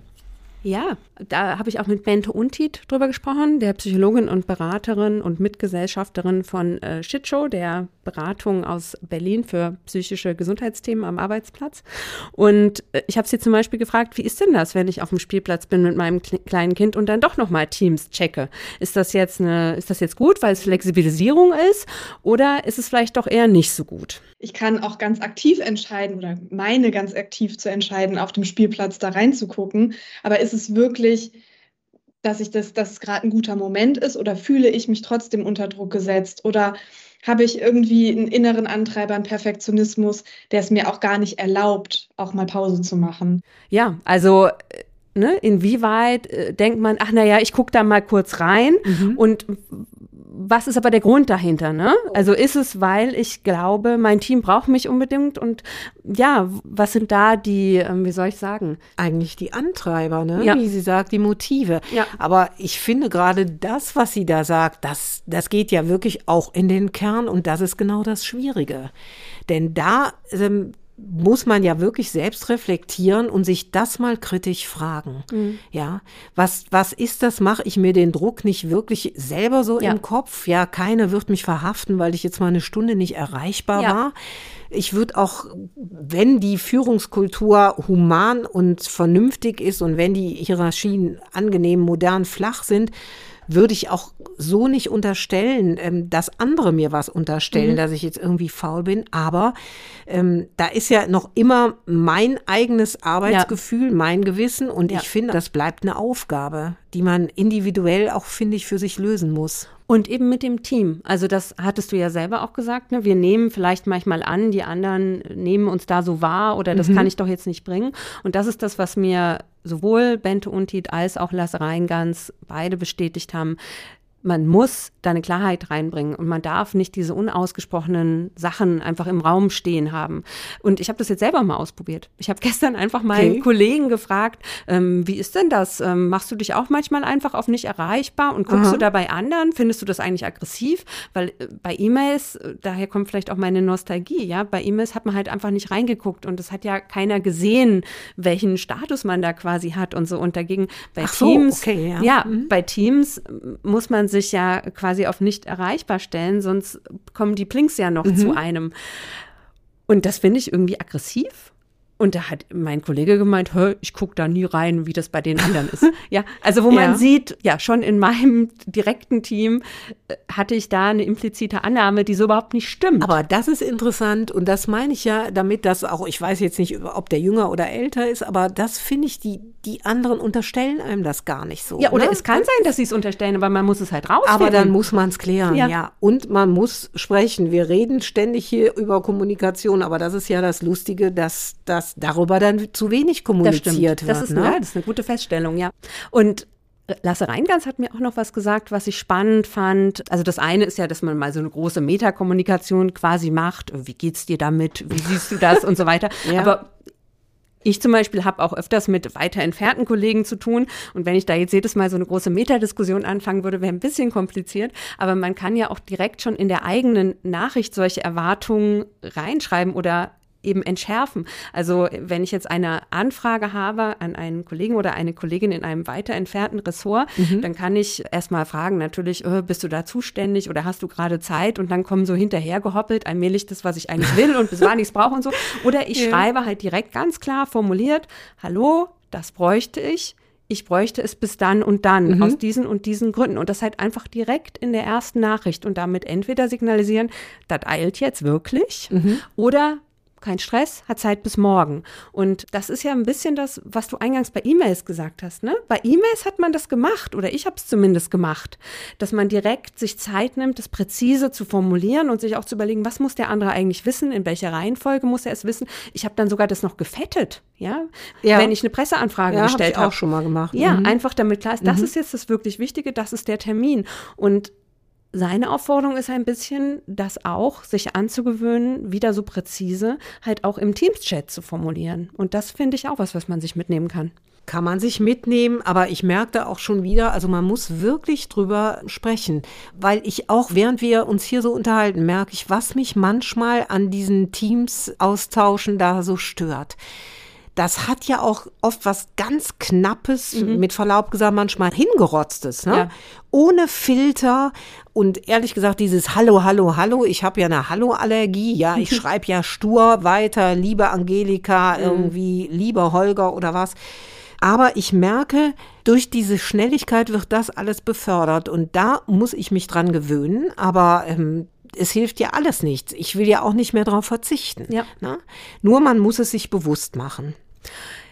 Ja, da habe ich auch mit Bente Untit drüber gesprochen, der Psychologin und Beraterin und Mitgesellschafterin von äh, Shitshow, der Beratung aus Berlin für psychische Gesundheitsthemen am Arbeitsplatz. Und äh, ich habe sie zum Beispiel gefragt, wie ist denn das, wenn ich auf dem Spielplatz bin mit meinem kleinen Kind und dann doch nochmal Teams checke? Ist das jetzt eine, ist das jetzt gut, weil es Flexibilisierung ist, oder ist es vielleicht doch eher nicht so gut? Ich kann auch ganz aktiv entscheiden oder meine ganz aktiv zu entscheiden, auf dem Spielplatz da reinzugucken. Aber ist wirklich, dass ich das, dass gerade ein guter Moment ist oder fühle ich mich trotzdem unter Druck gesetzt oder habe ich irgendwie einen inneren Antreiber, einen Perfektionismus, der es mir auch gar nicht erlaubt, auch mal Pause zu machen. Ja, also äh, ne, inwieweit äh, denkt man, ach naja, ich gucke da mal kurz rein mhm. und was ist aber der Grund dahinter? Ne? Also ist es, weil ich glaube, mein Team braucht mich unbedingt und ja, was sind da die, ähm, wie soll ich sagen? Eigentlich die Antreiber, ne? Ja. wie sie sagt, die Motive. Ja. Aber ich finde gerade das, was sie da sagt, das, das geht ja wirklich auch in den Kern und das ist genau das Schwierige. Denn da ähm, muss man ja wirklich selbst reflektieren und sich das mal kritisch fragen. Mhm. Ja, was, was ist das? Mache ich mir den Druck nicht wirklich selber so Ja. im Kopf? Ja, keiner wird mich verhaften, weil ich jetzt mal eine Stunde nicht erreichbar Ja. war. Ich würde auch, wenn die Führungskultur human und vernünftig ist und wenn die Hierarchien angenehm, modern, flach sind, würde ich auch so nicht unterstellen, ähm, dass andere mir was unterstellen, Mhm. dass ich jetzt irgendwie faul bin. Aber ähm, da ist ja noch immer mein eigenes Arbeitsgefühl, mein Gewissen. Und Ja. ich finde, das bleibt eine Aufgabe, die man individuell auch, finde ich, für sich lösen muss. Und eben mit dem Team. Also das hattest du ja selber auch gesagt. Ne? Wir nehmen vielleicht manchmal an, die anderen nehmen uns da so wahr oder das kann ich doch jetzt nicht bringen. Und das ist das, was mir sowohl Bente Untit als auch Lasse Reingans beide bestätigt haben. Man muss da eine Klarheit reinbringen und man darf nicht diese unausgesprochenen Sachen einfach im Raum stehen haben. Und ich habe das jetzt selber mal ausprobiert. Ich habe gestern einfach meinen Okay. Kollegen gefragt, ähm, wie ist denn das? Ähm, machst du dich auch manchmal einfach auf nicht erreichbar und guckst du da bei anderen? Findest du das eigentlich aggressiv? Weil äh, bei E-Mails, äh, daher kommt vielleicht auch meine Nostalgie, ja, bei E-Mails hat man halt einfach nicht reingeguckt und es hat ja keiner gesehen, welchen Status man da quasi hat und so. Und dagegen bei so, Teams, okay, ja. ja, bei Teams muss man sich ja quasi auf nicht erreichbar stellen, sonst kommen die Plinks ja noch zu einem. Und das finde ich irgendwie aggressiv. Und da hat mein Kollege gemeint, ich gucke da nie rein, wie das bei den anderen ist. Ja, also wo man Ja. sieht, ja, schon in meinem direkten Team äh, hatte ich da eine implizite Annahme, die so überhaupt nicht stimmt. Aber das ist interessant und das meine ich ja damit, dass auch, ich weiß jetzt nicht, ob der jünger oder älter ist, aber das finde ich, die, die anderen unterstellen einem das gar nicht so. ja, oder ne? es kann sein, dass sie es unterstellen, aber man muss es halt rausfinden. Aber dann muss man es klären, Ja. ja. Und man muss sprechen. Wir reden ständig hier über Kommunikation, aber das ist ja das Lustige, dass, dass darüber dann zu wenig Das kommuniziert stimmt. wird. Das ist, ne? ja, das ist eine gute Feststellung, ja. Und Lasse Reingans hat mir auch noch was gesagt, was ich spannend fand. Also das eine ist ja, dass man mal so eine große Metakommunikation quasi macht. Wie geht's dir damit? Wie siehst du das und so weiter. Ja. Aber ich zum Beispiel habe auch öfters mit weiter entfernten Kollegen zu tun. Und wenn ich da jetzt jedes Mal so eine große Metadiskussion anfangen würde, wäre ein bisschen kompliziert. Aber man kann ja auch direkt schon in der eigenen Nachricht solche Erwartungen reinschreiben oder eben entschärfen. Also wenn ich jetzt eine Anfrage habe an einen Kollegen oder eine Kollegin in einem weiter entfernten Ressort, dann kann ich erstmal fragen, natürlich, äh, bist du da zuständig oder hast du gerade Zeit? Und dann kommen so hinterher gehoppelt allmählich das, was ich eigentlich will und bis wann ich es brauche und so. Oder ich schreibe halt direkt ganz klar formuliert, hallo, das bräuchte ich. Ich bräuchte es bis dann und dann aus diesen und diesen Gründen. Und das halt einfach direkt in der ersten Nachricht und damit entweder signalisieren, das eilt jetzt wirklich oder kein Stress, hat Zeit bis morgen. Und das ist ja ein bisschen das, was du eingangs bei E-Mails gesagt hast. Ne? Bei E-Mails hat man das gemacht oder ich habe es zumindest gemacht, dass man direkt sich Zeit nimmt, das präzise zu formulieren und sich auch zu überlegen, was muss der andere eigentlich wissen, in welcher Reihenfolge muss er es wissen. Ich habe dann sogar das noch gefettet, ja, Ja. wenn ich eine Presseanfrage Ja, habe gestellt habe. auch schon mal gemacht. Ja, Mhm. einfach damit klar ist, das ist jetzt das wirklich Wichtige, das ist der Termin. Und seine Aufforderung ist ein bisschen, das auch sich anzugewöhnen, wieder so präzise halt auch im Teams-Chat zu formulieren. Und das finde ich auch was, was man sich mitnehmen kann. Kann man sich mitnehmen, aber ich merkte auch schon wieder, also man muss wirklich drüber sprechen, weil ich auch, während wir uns hier so unterhalten, merke ich, was mich manchmal an diesen Teams austauschen da so stört. Das hat ja auch oft was ganz Knappes, mit Verlaub gesagt, manchmal hingerotztes, ne? Ja. Ohne Filter und ehrlich gesagt, dieses Hallo, Hallo, Hallo, ich habe ja eine Hallo-Allergie, ja, ich schreibe ja stur weiter, liebe Angelika, irgendwie, lieber Holger oder was. Aber ich merke, durch diese Schnelligkeit wird das alles befördert und da muss ich mich dran gewöhnen, aber ähm, es hilft ja alles nichts. Ich will ja auch nicht mehr darauf verzichten. Ja. Ne? Nur man muss es sich bewusst machen.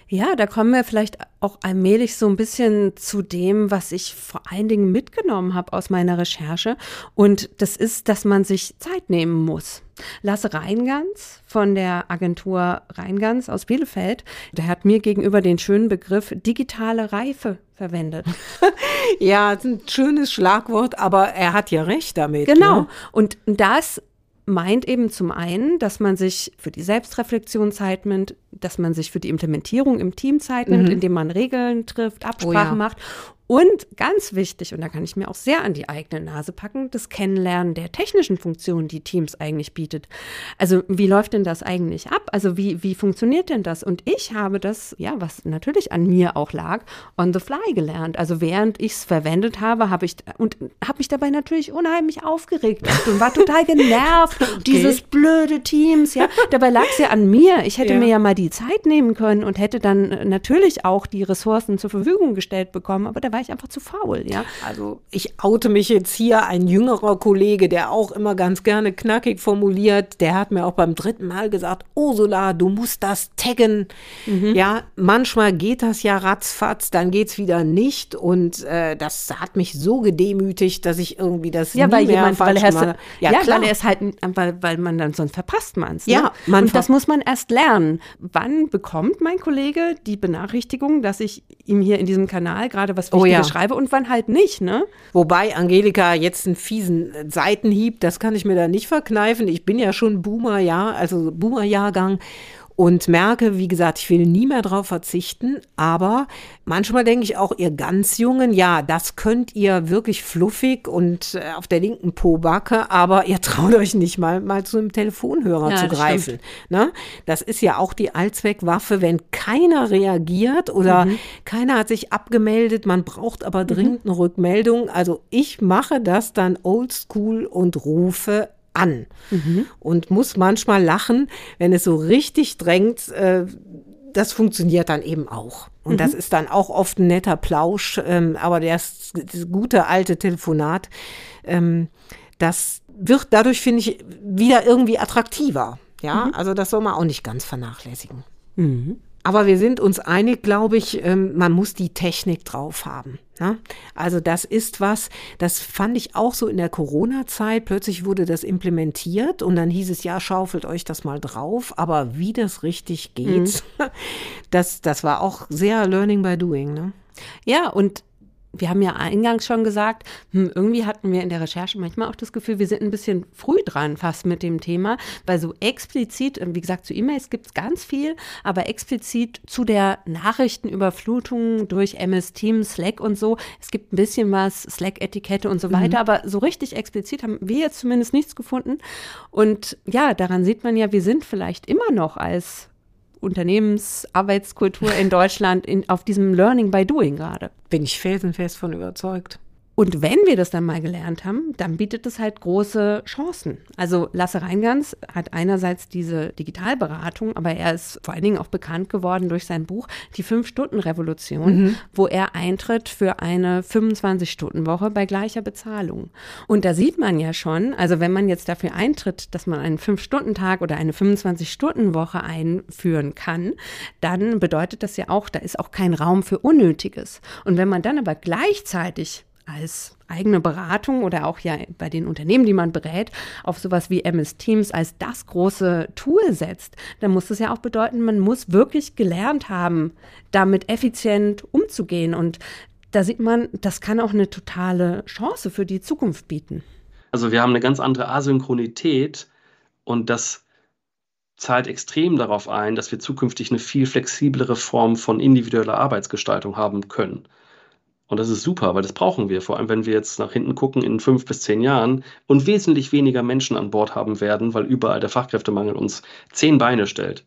Ja, da kommen wir vielleicht auch allmählich so ein bisschen zu dem, was ich vor allen Dingen mitgenommen habe aus meiner Recherche. Und das ist, dass man sich Zeit nehmen muss. Lasse Reingans von der Agentur Reingans aus Bielefeld, der hat mir gegenüber den schönen Begriff digitale Reife verwendet. ja, ein schönes Schlagwort, aber er hat ja recht damit. Genau. Ne? Und das meint eben zum einen, dass man sich für die Selbstreflexion Zeit nimmt, dass man sich für die Implementierung im Team Zeit nimmt, mhm. indem man Regeln trifft, Absprachen oh ja. macht und ganz wichtig, und da kann ich mir auch sehr an die eigene Nase packen, das Kennenlernen der technischen Funktionen, die Teams eigentlich bietet. Also wie läuft denn das eigentlich ab? Also wie, wie funktioniert denn das? Und ich habe das, ja, was natürlich an mir auch lag, on the fly gelernt. Also während ich es verwendet habe, habe ich und habe mich dabei natürlich unheimlich aufgeregt und war total genervt. okay. Dieses blöde Teams, ja. Dabei lag es ja an mir. Ich hätte ja. mir ja mal die Zeit nehmen können und hätte dann äh, natürlich auch die Ressourcen zur Verfügung gestellt bekommen. Aber da war ich einfach zu faul, ja. Also ich oute mich jetzt hier, ein jüngerer Kollege, der auch immer ganz gerne knackig formuliert, der hat mir auch beim dritten Mal gesagt, Ursula, du musst das taggen. Mhm. Ja, manchmal geht das ja ratzfatz, dann geht's wieder nicht und äh, das hat mich so gedemütigt, dass ich irgendwie das ja, nie weil mehr jemand, falsch weil mache. Ja, ja weil er es halt, weil, weil man dann sonst verpasst man es. Ne? Ja, man und das muss man erst lernen. Wann bekommt mein Kollege die Benachrichtigung, dass ich ihm hier in diesem Kanal gerade was oh, ja. schreibe und wann halt nicht, ne? Wobei Angelika jetzt einen fiesen Seitenhieb, das kann ich mir da nicht verkneifen. Ich bin ja schon Boomer, ja, also Boomer-Jahrgang und merke, wie gesagt, ich will nie mehr drauf verzichten, aber manchmal denke ich auch, ihr ganz Jungen, ja, das könnt ihr wirklich fluffig und äh, auf der linken Pobacke, aber ihr traut euch nicht mal, mal zu einem Telefonhörer ja, zu greifen. Ne? Das ist ja auch die Allzweckwaffe, wenn keiner reagiert oder mhm. keiner hat sich abgemeldet, man braucht aber dringend eine Rückmeldung. Also ich mache das dann oldschool und rufe an mhm. und muss manchmal lachen, wenn es so richtig drängt. Äh, das funktioniert dann eben auch. Und mhm. das ist dann auch oft ein netter Plausch, ähm, aber das, das, gute alte Telefonat, ähm, das wird dadurch, finde ich, wieder irgendwie attraktiver. Ja, mhm. also das soll man auch nicht ganz vernachlässigen. Mhm. Aber wir sind uns einig, glaube ich, ähm, man muss die Technik drauf haben. Ne? Also das ist was, das fand ich auch so in der Corona-Zeit. Plötzlich wurde das implementiert und dann hieß es, ja, schaufelt euch das mal drauf. Aber wie das richtig geht, mhm. das, das war auch sehr Learning by Doing. Ne? Ja, und wir haben ja eingangs schon gesagt, hm, irgendwie hatten wir in der Recherche manchmal auch das Gefühl, wir sind ein bisschen früh dran fast mit dem Thema, weil so explizit, wie gesagt, zu E-Mails gibt es ganz viel, aber explizit zu der Nachrichtenüberflutung durch MS Teams, Slack und so, es gibt ein bisschen was, Slack-Etikette und so weiter, mhm. aber so richtig explizit haben wir jetzt zumindest nichts gefunden. Und ja, daran sieht man ja, wir sind vielleicht immer noch als Unternehmensarbeitskultur in Deutschland in, auf diesem Learning by Doing gerade. Bin ich felsenfest von überzeugt. Und wenn wir das dann mal gelernt haben, dann bietet es halt große Chancen. Also Lasse Reingans hat einerseits diese Digitalberatung, aber er ist vor allen Dingen auch bekannt geworden durch sein Buch Die Fünf-Stunden-Revolution, mhm. wo er eintritt für eine 25-Stunden-Woche bei gleicher Bezahlung. Und da sieht man ja schon, also wenn man jetzt dafür eintritt, dass man einen Fünf-Stunden-Tag oder eine 25-Stunden-Woche einführen kann, dann bedeutet das ja auch, da ist auch kein Raum für Unnötiges. Und wenn man dann aber gleichzeitig als eigene Beratung oder auch ja bei den Unternehmen, die man berät, auf sowas wie MS Teams als das große Tool setzt, dann muss das ja auch bedeuten, man muss wirklich gelernt haben, damit effizient umzugehen. Und da sieht man, das kann auch eine totale Chance für die Zukunft bieten. Also wir haben eine ganz andere Asynchronität und das zahlt extrem darauf ein, dass wir zukünftig eine viel flexiblere Form von individueller Arbeitsgestaltung haben können. Und das ist super, weil das brauchen wir, vor allem wenn wir jetzt nach hinten gucken in fünf bis zehn Jahren und wesentlich weniger Menschen an Bord haben werden, weil überall der Fachkräftemangel uns zehn Beine stellt.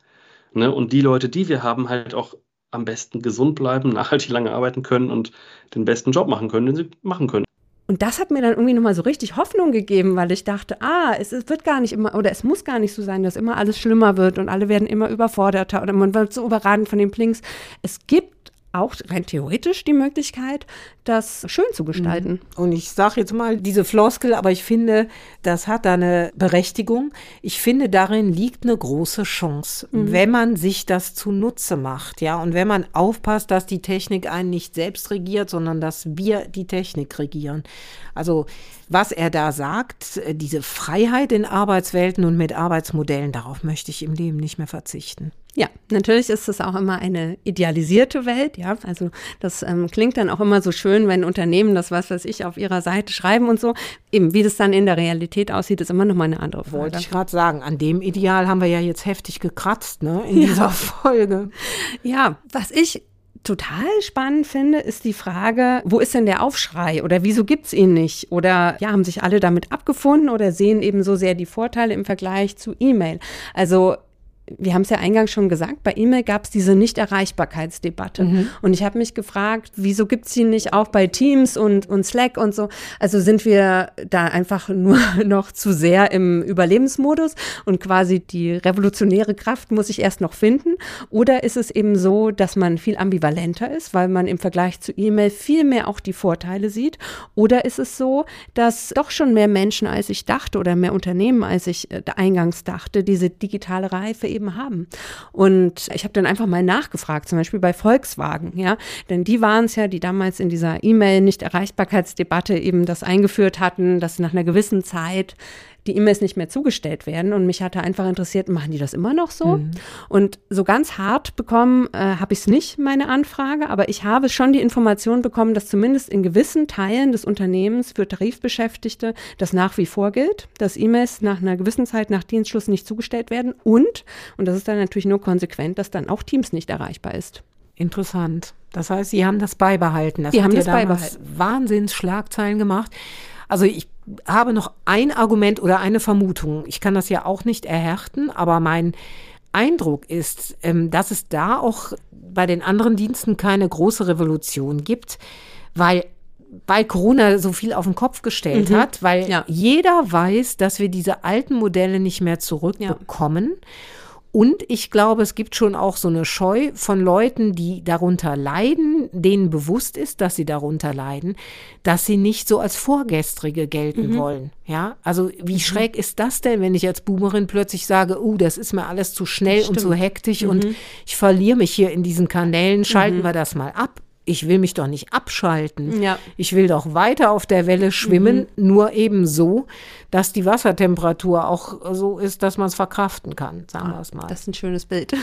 Ne? Und die Leute, die wir haben, halt auch am besten gesund bleiben, nachhaltig lange arbeiten können und den besten Job machen können, den sie machen können. Und das hat mir dann irgendwie nochmal so richtig Hoffnung gegeben, weil ich dachte, ah, es, wird gar nicht immer, oder es muss gar nicht so sein, dass immer alles schlimmer wird und alle werden immer überforderter oder man wird so überradend von den Plinks. Es gibt auch rein theoretisch die Möglichkeit, das schön zu gestalten. Mhm. Und ich sage jetzt mal diese Floskel, aber ich finde, das hat da eine Berechtigung. Ich finde, darin liegt eine große Chance, mhm. wenn man sich das zunutze macht, ja, und wenn man aufpasst, dass die Technik einen nicht selbst regiert, sondern dass wir die Technik regieren. Also was er da sagt, diese Freiheit in Arbeitswelten und mit Arbeitsmodellen, darauf möchte ich im Leben nicht mehr verzichten. Ja, natürlich ist es auch immer eine idealisierte Welt, ja. Also das ähm, klingt dann auch immer so schön, wenn Unternehmen das, was weiß ich, auf ihrer Seite schreiben und so. Eben, wie das dann in der Realität aussieht, ist immer noch mal eine andere Frage. Wollte ich gerade sagen, an dem Ideal haben wir ja jetzt heftig gekratzt, ne, in ja. dieser Folge. Ja, was ich total spannend finde, ist die Frage, wo ist denn der Aufschrei oder wieso gibt es ihn nicht? Oder ja, haben sich alle damit abgefunden oder sehen eben so sehr die Vorteile im Vergleich zu E-Mail? Also wir haben es ja eingangs schon gesagt, bei E-Mail gab es diese Nichterreichbarkeitsdebatte. Mhm. Und ich habe mich gefragt, wieso gibt es die nicht auch bei Teams und, und Slack und so? Also sind wir da einfach nur noch zu sehr im Überlebensmodus und quasi die revolutionäre Kraft muss ich erst noch finden? Oder ist es eben so, dass man viel ambivalenter ist, weil man im Vergleich zu E-Mail viel mehr auch die Vorteile sieht? Oder ist es so, dass doch schon mehr Menschen, als ich dachte, oder mehr Unternehmen, als ich äh, eingangs dachte, diese digitale Reife eben haben. Und ich habe dann einfach mal nachgefragt, zum Beispiel bei Volkswagen, ja, denn die waren es ja, die damals in dieser E-Mail-Nicht-Erreichbarkeitsdebatte eben das eingeführt hatten, dass nach einer gewissen Zeit die E-Mails nicht mehr zugestellt werden. Und mich hatte einfach interessiert, machen die das immer noch so? Mhm. Und so ganz hart bekommen äh, habe ich es nicht, meine Anfrage, aber ich habe schon die Information bekommen, dass zumindest in gewissen Teilen des Unternehmens für Tarifbeschäftigte das nach wie vor gilt, dass E-Mails nach einer gewissen Zeit nach Dienstschluss nicht zugestellt werden und, und das ist dann natürlich nur konsequent, dass dann auch Teams nicht erreichbar ist. Interessant. Das heißt, Sie haben das beibehalten. Das Sie haben das beibehalten. Wahnsinns-Schlagzeilen gemacht. Also ich habe noch ein Argument oder eine Vermutung. Ich kann das ja auch nicht erhärten, aber mein Eindruck ist, ähm, dass es da auch bei den anderen Diensten keine große Revolution gibt, weil weil Corona so viel auf den Kopf gestellt mhm. hat, weil ja. jeder weiß, dass wir diese alten Modelle nicht mehr zurückbekommen. Ja. Und ich glaube, es gibt schon auch so eine Scheu von Leuten, die darunter leiden, denen bewusst ist, dass sie darunter leiden, dass sie nicht so als Vorgestrige gelten mhm. wollen. Ja, also wie mhm. schräg ist das denn, wenn ich als Boomerin plötzlich sage, uh, das ist mir alles zu schnell und zu hektisch mhm. und ich verliere mich hier in diesen Kanälen, schalten mhm. wir das mal ab ich will mich doch nicht abschalten. Ja. Ich will doch weiter auf der Welle schwimmen, mhm. nur eben so, dass die Wassertemperatur auch so ist, dass man es verkraften kann, sagen wir es mal. Das ist ein schönes Bild.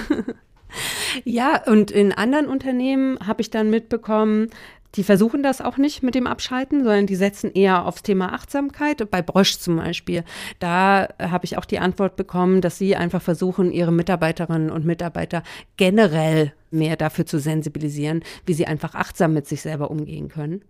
ja, und in anderen Unternehmen habe ich dann mitbekommen, die versuchen das auch nicht mit dem Abschalten, sondern die setzen eher aufs Thema Achtsamkeit. Bei Brosch zum Beispiel, da habe ich auch die Antwort bekommen, dass sie einfach versuchen, ihre Mitarbeiterinnen und Mitarbeiter generell mehr dafür zu sensibilisieren, wie sie einfach achtsam mit sich selber umgehen können.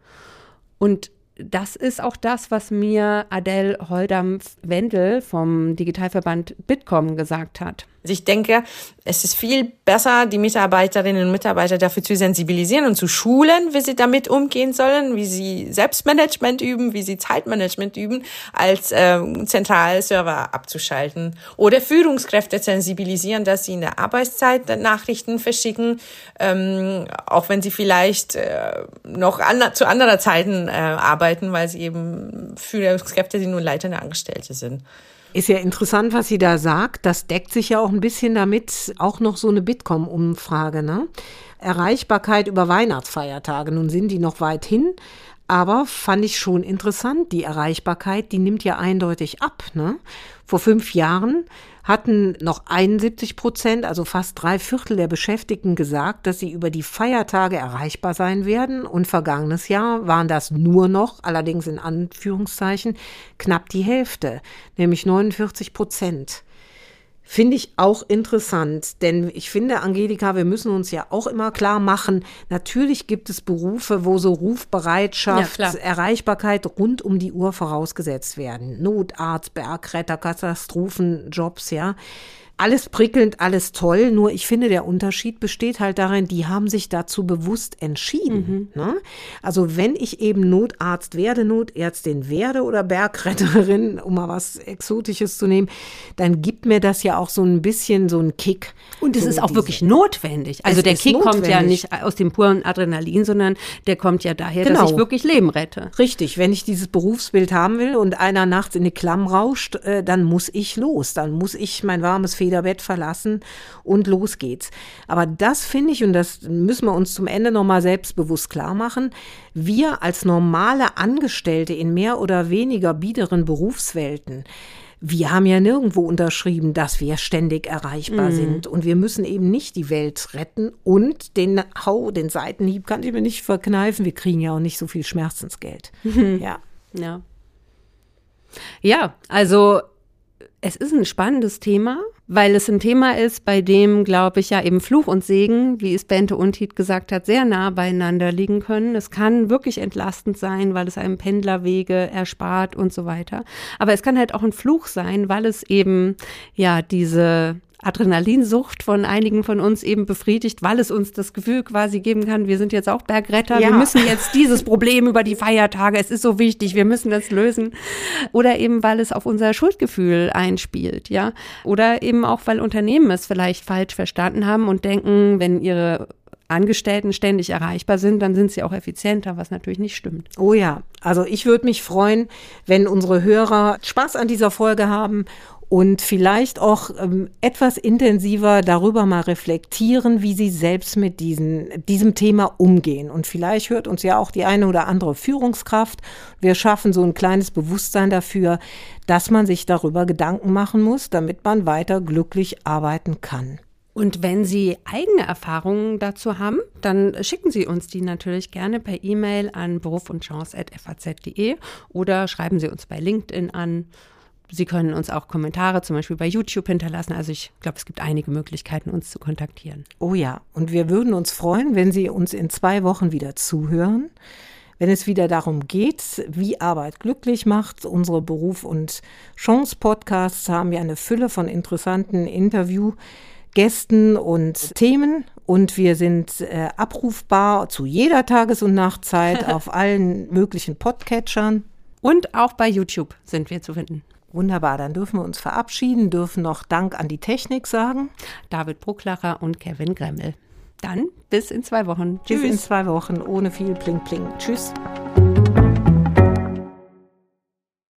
Und das ist auch das, was mir Adele Holdampf-Wendel vom Digitalverband Bitkom gesagt hat. Also ich denke, es ist viel besser, die Mitarbeiterinnen und Mitarbeiter dafür zu sensibilisieren und zu schulen, wie sie damit umgehen sollen, wie sie Selbstmanagement üben, wie sie Zeitmanagement üben, als äh, Zentralserver abzuschalten. Oder Führungskräfte sensibilisieren, dass sie in der Arbeitszeit Nachrichten verschicken, ähm, auch wenn sie vielleicht äh, noch an, zu anderer Zeiten äh, arbeiten, weil sie eben Führungskräfte sind, nur leitende Angestellte sind. Ist ja interessant, was sie da sagt. Das deckt sich ja auch ein bisschen damit, auch noch so eine Bitkom-Umfrage, ne? Erreichbarkeit über Weihnachtsfeiertage. Nun sind die noch weit hin, aber fand ich schon interessant. Die Erreichbarkeit, die nimmt ja eindeutig ab, ne? Vor fünf Jahren hatten noch 71 Prozent, also fast drei Viertel der Beschäftigten gesagt, dass sie über die Feiertage erreichbar sein werden. Und vergangenes Jahr waren das nur noch, allerdings in Anführungszeichen, knapp die Hälfte, nämlich 49 Prozent. Finde ich auch interessant, denn ich finde, Angelika, wir müssen uns ja auch immer klar machen, natürlich gibt es Berufe, wo so Rufbereitschaft, ja, Erreichbarkeit rund um die Uhr vorausgesetzt werden. Notarzt, Bergretter, Katastrophenjobs, ja. Alles prickelnd, alles toll. Nur ich finde, der Unterschied besteht halt darin, die haben sich dazu bewusst entschieden. Mhm. Ne? Also wenn ich eben Notarzt werde, Notärztin werde oder Bergretterin, um mal was Exotisches zu nehmen, dann gibt mir das ja auch so ein bisschen so einen Kick. Und es so ist auch wirklich notwendig. Also der Kick notwendig. kommt ja nicht aus dem puren Adrenalin, sondern der kommt ja daher, genau. dass ich wirklich Leben rette. Richtig, wenn ich dieses Berufsbild haben will und einer nachts in die Klamm rauscht, äh, dann muss ich los. Dann muss ich mein warmes Federbett verlassen und los geht's. Aber das finde ich, und das müssen wir uns zum Ende nochmal selbstbewusst klar machen, wir als normale Angestellte in mehr oder weniger biederen Berufswelten, wir haben ja nirgendwo unterschrieben, dass wir ständig erreichbar mhm. sind. Und wir müssen eben nicht die Welt retten. Und den Hau, den Seitenhieb kann ich mir nicht verkneifen. Wir kriegen ja auch nicht so viel Schmerzensgeld. Ja. Ja. Ja, also es ist ein spannendes Thema, weil es ein Thema ist, bei dem, glaube ich, ja eben Fluch und Segen, wie es Bente Untied gesagt hat, sehr nah beieinander liegen können. Es kann wirklich entlastend sein, weil es einem Pendlerwege erspart und so weiter. Aber es kann halt auch ein Fluch sein, weil es eben ja diese Adrenalinsucht von einigen von uns eben befriedigt, weil es uns das Gefühl quasi geben kann, wir sind jetzt auch Bergretter, ja. wir müssen jetzt dieses Problem über die Feiertage, es ist so wichtig, wir müssen das lösen. Oder eben, weil es auf unser Schuldgefühl einspielt, ja. Oder eben auch, weil Unternehmen es vielleicht falsch verstanden haben und denken, wenn ihre Angestellten ständig erreichbar sind, dann sind sie auch effizienter, was natürlich nicht stimmt. Oh ja, also ich würde mich freuen, wenn unsere Hörer Spaß an dieser Folge haben und vielleicht auch ähm, etwas intensiver darüber mal reflektieren, wie sie selbst mit diesen, diesem Thema umgehen. Und vielleicht hört uns ja auch die eine oder andere Führungskraft. Wir schaffen so ein kleines Bewusstsein dafür, dass man sich darüber Gedanken machen muss, damit man weiter glücklich arbeiten kann. Und wenn Sie eigene Erfahrungen dazu haben, dann schicken Sie uns die natürlich gerne per E-Mail an berufundchance.faz.de oder schreiben Sie uns bei LinkedIn an Sie können uns auch Kommentare zum Beispiel bei YouTube hinterlassen. Also ich glaube, es gibt einige Möglichkeiten, uns zu kontaktieren. Oh ja, und wir würden uns freuen, wenn Sie uns in zwei Wochen wieder zuhören, wenn es wieder darum geht, wie Arbeit glücklich macht. Unsere Beruf- und Chance-Podcasts haben ja eine Fülle von interessanten Interviewgästen und Themen. Und wir sind äh, abrufbar zu jeder Tages- und Nachtzeit auf allen möglichen Podcatchern. Und auch bei YouTube sind wir zu finden. Wunderbar, dann dürfen wir uns verabschieden, dürfen noch Dank an die Technik sagen. David Brucklacher und Kevin Gremmel. Dann bis in zwei Wochen. Tschüss. Bis in zwei Wochen, ohne viel Pling Pling. Tschüss.